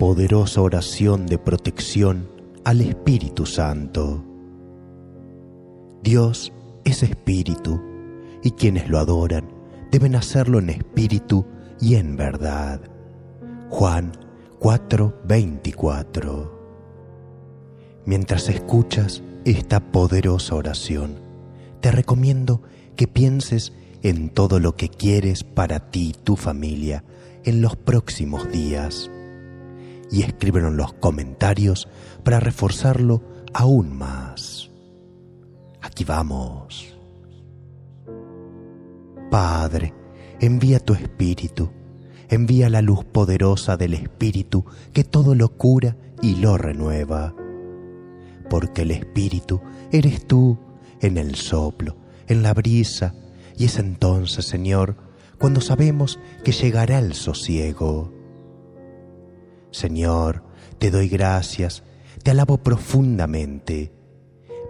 poderosa oración de protección al Espíritu Santo. Dios es espíritu y quienes lo adoran deben hacerlo en espíritu y en verdad. Juan 4:24 Mientras escuchas esta poderosa oración, te recomiendo que pienses en todo lo que quieres para ti y tu familia en los próximos días y escríbelo en los comentarios para reforzarlo aún más. Aquí vamos. Padre, envía tu Espíritu, envía la luz poderosa del Espíritu que todo lo cura y lo renueva. Porque el Espíritu eres tú en el soplo, en la brisa, y es entonces, Señor, cuando sabemos que llegará el sosiego. Señor, te doy gracias, te alabo profundamente.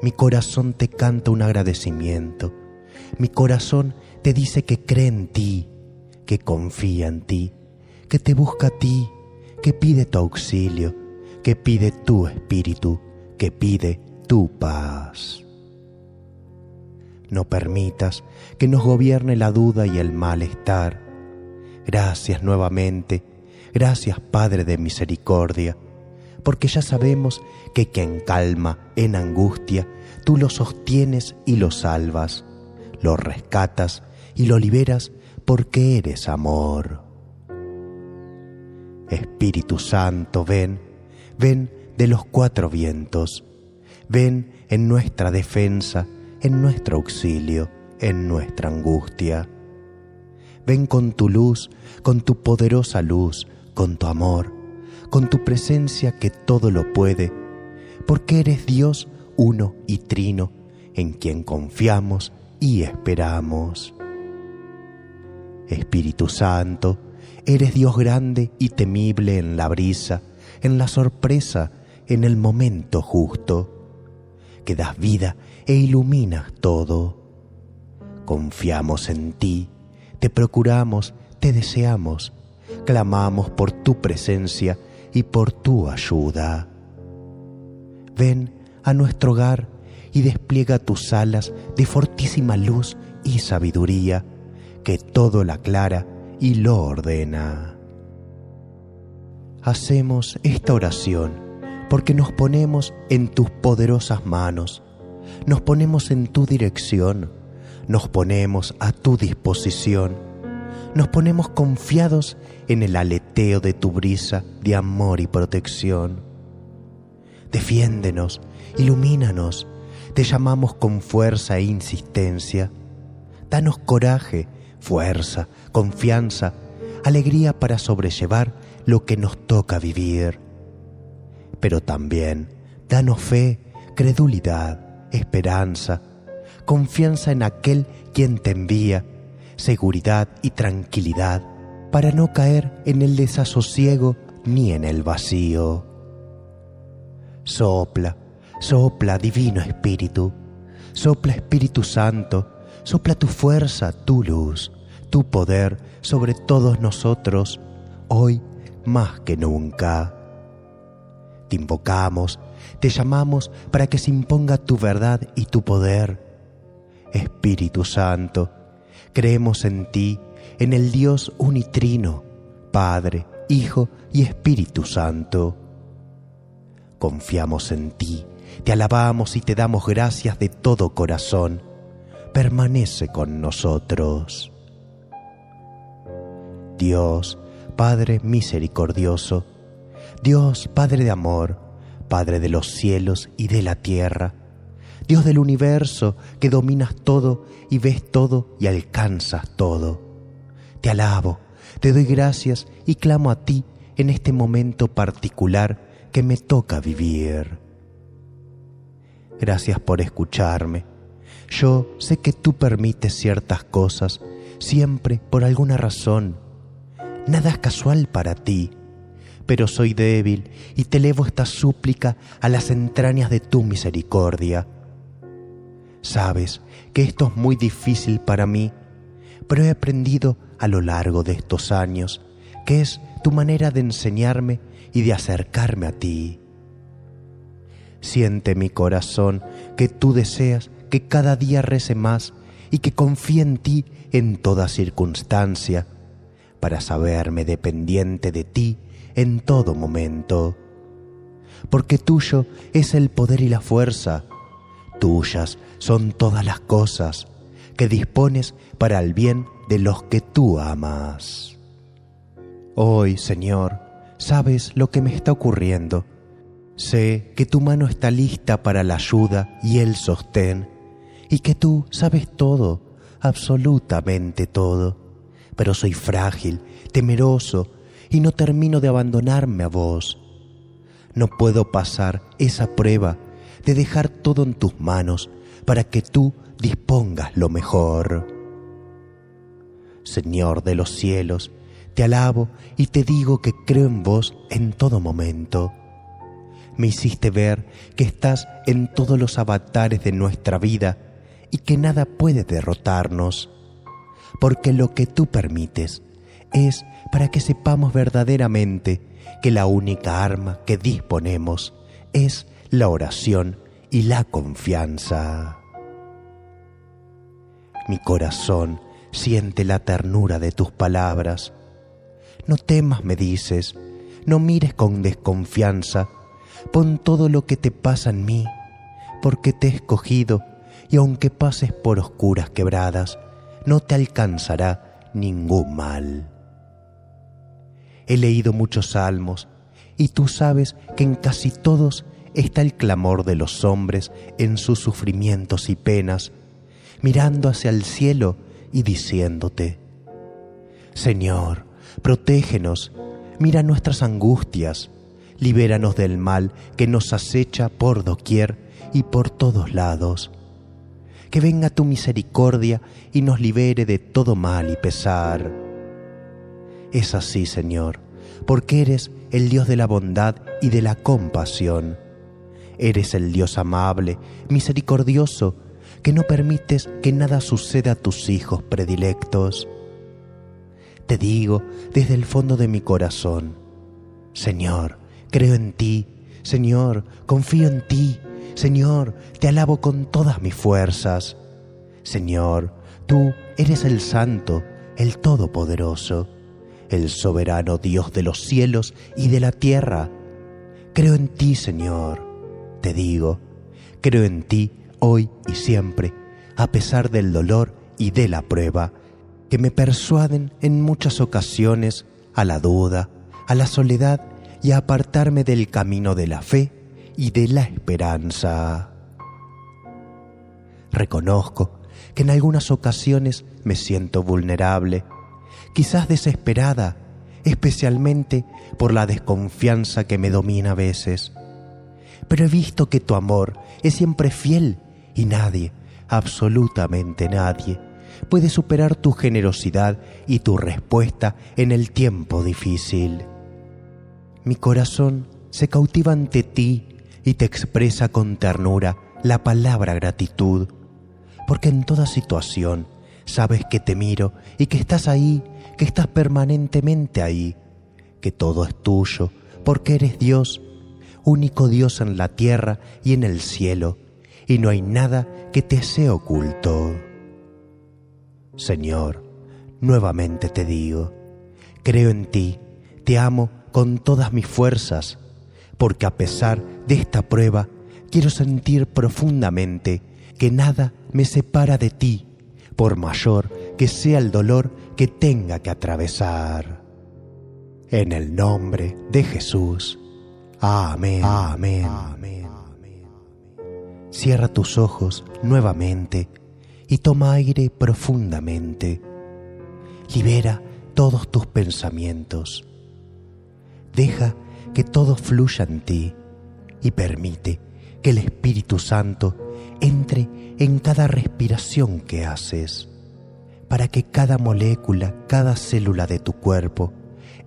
Mi corazón te canta un agradecimiento. Mi corazón te dice que cree en ti, que confía en ti, que te busca a ti, que pide tu auxilio, que pide tu espíritu, que pide tu paz. No permitas que nos gobierne la duda y el malestar. Gracias nuevamente Gracias Padre de misericordia, porque ya sabemos que quien calma en angustia, tú lo sostienes y lo salvas, lo rescatas y lo liberas porque eres amor. Espíritu Santo, ven, ven de los cuatro vientos, ven en nuestra defensa, en nuestro auxilio, en nuestra angustia. Ven con tu luz, con tu poderosa luz, con tu amor, con tu presencia que todo lo puede, porque eres Dios uno y trino, en quien confiamos y esperamos. Espíritu Santo, eres Dios grande y temible en la brisa, en la sorpresa, en el momento justo, que das vida e iluminas todo. Confiamos en ti, te procuramos, te deseamos, clamamos por tu presencia y por tu ayuda. Ven a nuestro hogar y despliega tus alas de fortísima luz y sabiduría, que todo la aclara y lo ordena. Hacemos esta oración porque nos ponemos en tus poderosas manos, nos ponemos en tu dirección, nos ponemos a tu disposición nos ponemos confiados en el aleteo de tu brisa de amor y protección. Defiéndenos, ilumínanos, te llamamos con fuerza e insistencia. Danos coraje, fuerza, confianza, alegría para sobrellevar lo que nos toca vivir. Pero también danos fe, credulidad, esperanza, confianza en aquel quien te envía seguridad y tranquilidad para no caer en el desasosiego ni en el vacío. Sopla, sopla, Divino Espíritu, sopla Espíritu Santo, sopla tu fuerza, tu luz, tu poder sobre todos nosotros, hoy más que nunca. Te invocamos, te llamamos para que se imponga tu verdad y tu poder. Espíritu Santo, Creemos en ti, en el Dios unitrino, Padre, Hijo y Espíritu Santo. Confiamos en ti, te alabamos y te damos gracias de todo corazón. Permanece con nosotros. Dios, Padre misericordioso, Dios Padre de amor, Padre de los cielos y de la tierra, Dios del universo, que dominas todo y ves todo y alcanzas todo. Te alabo, te doy gracias y clamo a ti en este momento particular que me toca vivir. Gracias por escucharme. Yo sé que tú permites ciertas cosas, siempre por alguna razón. Nada es casual para ti, pero soy débil y te elevo esta súplica a las entrañas de tu misericordia Sabes que esto es muy difícil para mí, pero he aprendido a lo largo de estos años que es tu manera de enseñarme y de acercarme a ti. Siente mi corazón que tú deseas que cada día rece más y que confíe en ti en toda circunstancia, para saberme dependiente de ti en todo momento. Porque tuyo es el poder y la fuerza, tuyas son todas las cosas que dispones para el bien de los que tú amas. Hoy, Señor, sabes lo que me está ocurriendo. Sé que tu mano está lista para la ayuda y el sostén, y que tú sabes todo, absolutamente todo. Pero soy frágil, temeroso, y no termino de abandonarme a vos. No puedo pasar esa prueba de dejar todo en tus manos para que tú dispongas lo mejor. Señor de los cielos, te alabo y te digo que creo en vos en todo momento. Me hiciste ver que estás en todos los avatares de nuestra vida y que nada puede derrotarnos, porque lo que tú permites es para que sepamos verdaderamente que la única arma que disponemos es la oración y la confianza. Mi corazón siente la ternura de tus palabras. No temas, me dices, no mires con desconfianza, pon todo lo que te pasa en mí, porque te he escogido y aunque pases por oscuras quebradas, no te alcanzará ningún mal. He leído muchos salmos y tú sabes que en casi todos está el clamor de los hombres en sus sufrimientos y penas, mirando hacia el cielo y diciéndote, Señor, protégenos, mira nuestras angustias, libéranos del mal que nos acecha por doquier y por todos lados. Que venga tu misericordia y nos libere de todo mal y pesar es así, Señor, porque eres el Dios de la bondad y de la compasión. Eres el Dios amable, misericordioso, que no permites que nada suceda a tus hijos predilectos. Te digo desde el fondo de mi corazón, Señor, creo en ti, Señor, confío en ti, Señor, te alabo con todas mis fuerzas. Señor, tú eres el Santo, el Todopoderoso el soberano Dios de los cielos y de la tierra. Creo en ti, Señor, te digo, creo en ti hoy y siempre, a pesar del dolor y de la prueba, que me persuaden en muchas ocasiones a la duda, a la soledad y a apartarme del camino de la fe y de la esperanza. Reconozco que en algunas ocasiones me siento vulnerable, quizás desesperada, especialmente por la desconfianza que me domina a veces. Pero he visto que tu amor es siempre fiel y nadie, absolutamente nadie, puede superar tu generosidad y tu respuesta en el tiempo difícil. Mi corazón se cautiva ante ti y te expresa con ternura la palabra gratitud, porque en toda situación sabes que te miro y que estás ahí que estás permanentemente ahí, que todo es tuyo, porque eres Dios, único Dios en la tierra y en el cielo, y no hay nada que te sea oculto. Señor, nuevamente te digo, creo en ti, te amo con todas mis fuerzas, porque a pesar de esta prueba, quiero sentir profundamente que nada me separa de ti, por mayor que sea el dolor que tenga que atravesar. En el nombre de Jesús. Amén. Amén. Amén. Cierra tus ojos nuevamente y toma aire profundamente. Libera todos tus pensamientos. Deja que todo fluya en ti y permite que el Espíritu Santo entre en cada respiración que haces para que cada molécula, cada célula de tu cuerpo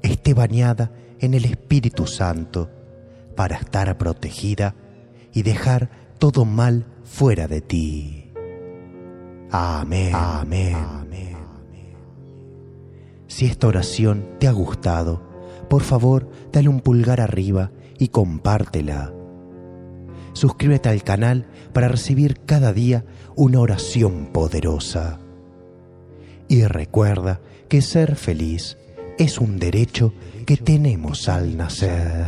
esté bañada en el Espíritu Santo, para estar protegida y dejar todo mal fuera de ti. Amén. Amén. Si esta oración te ha gustado, por favor dale un pulgar arriba y compártela. Suscríbete al canal para recibir cada día una oración poderosa. Y recuerda que ser feliz es un derecho que tenemos al nacer.